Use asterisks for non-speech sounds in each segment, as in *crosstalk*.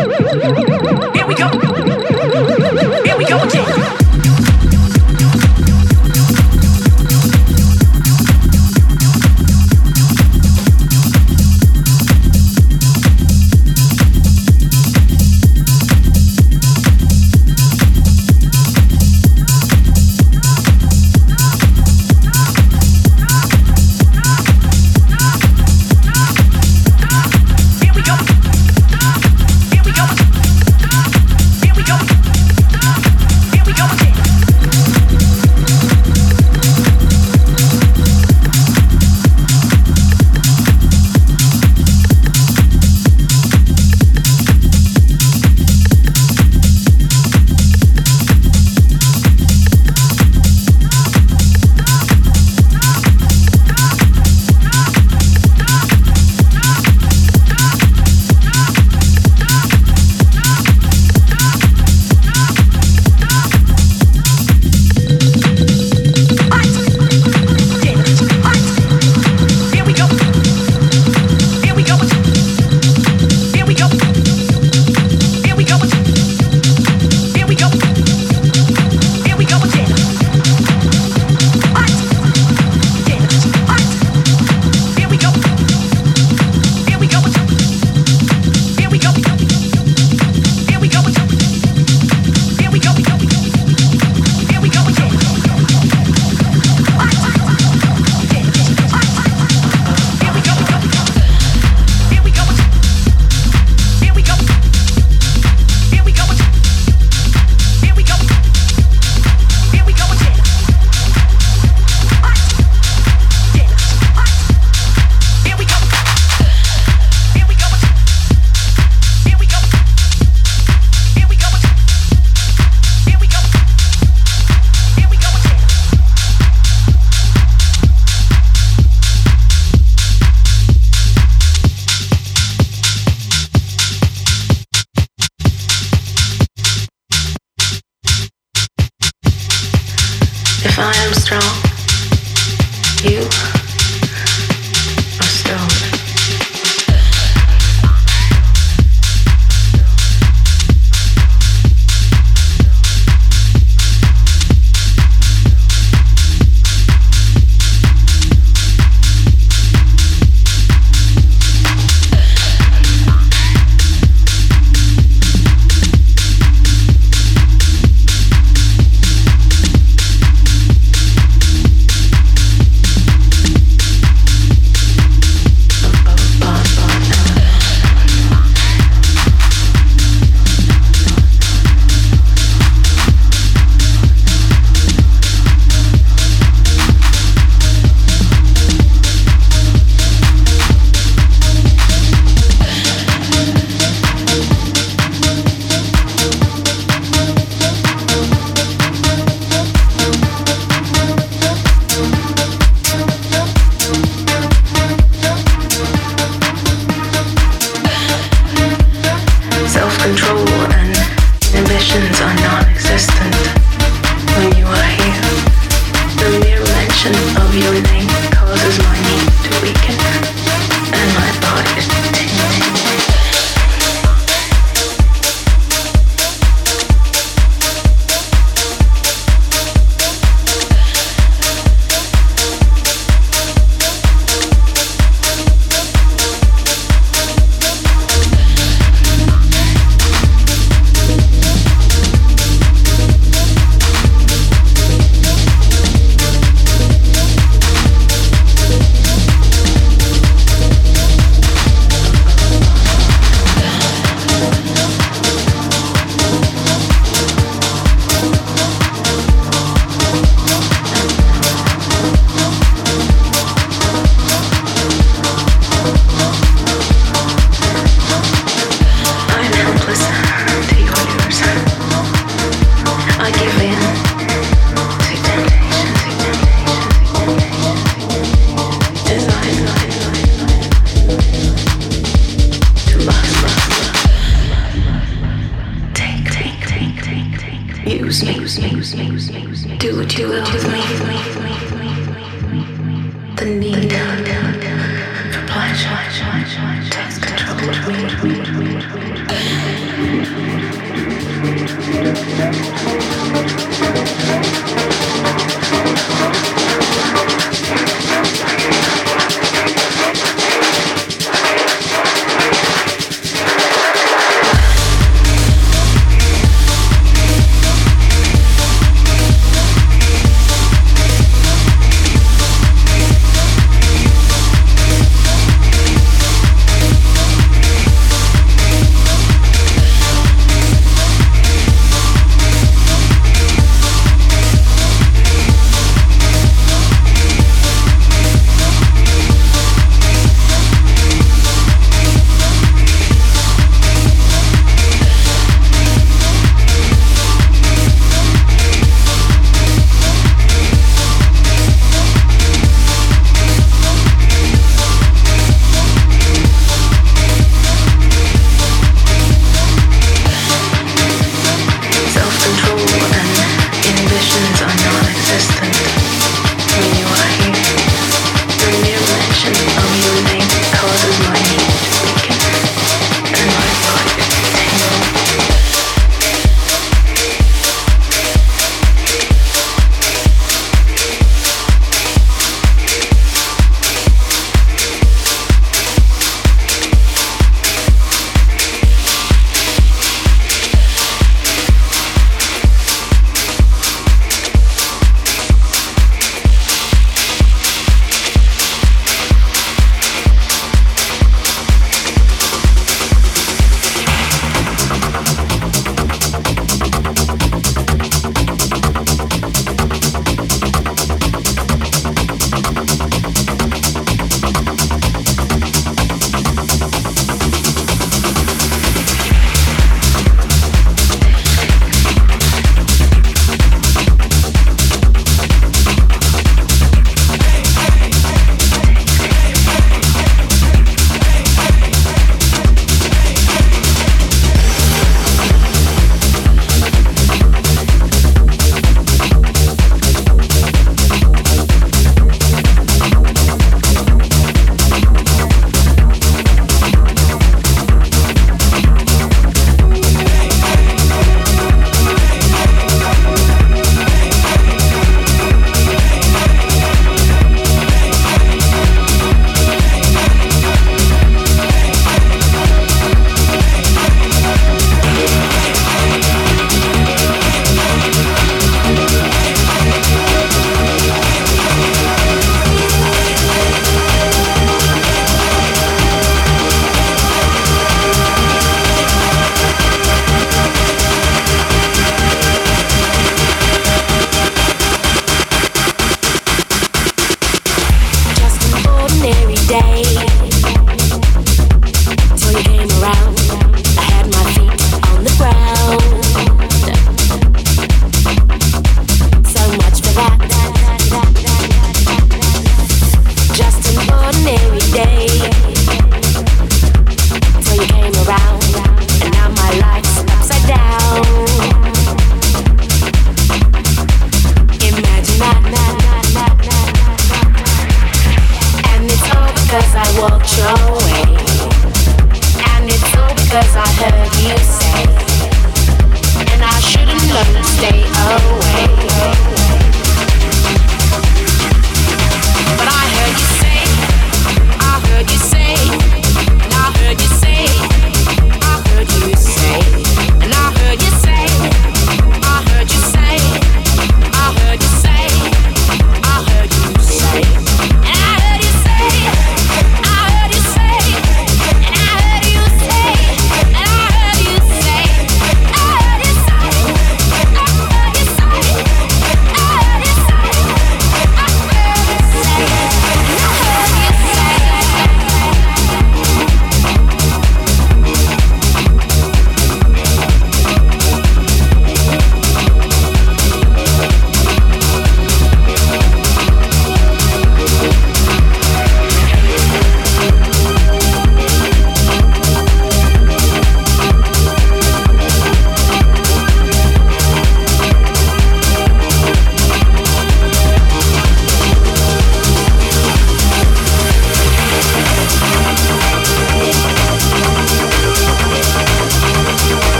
Woo-hoo-hoo-hoo-hoo! *laughs*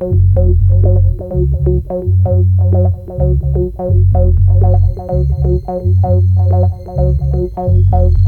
Thank you.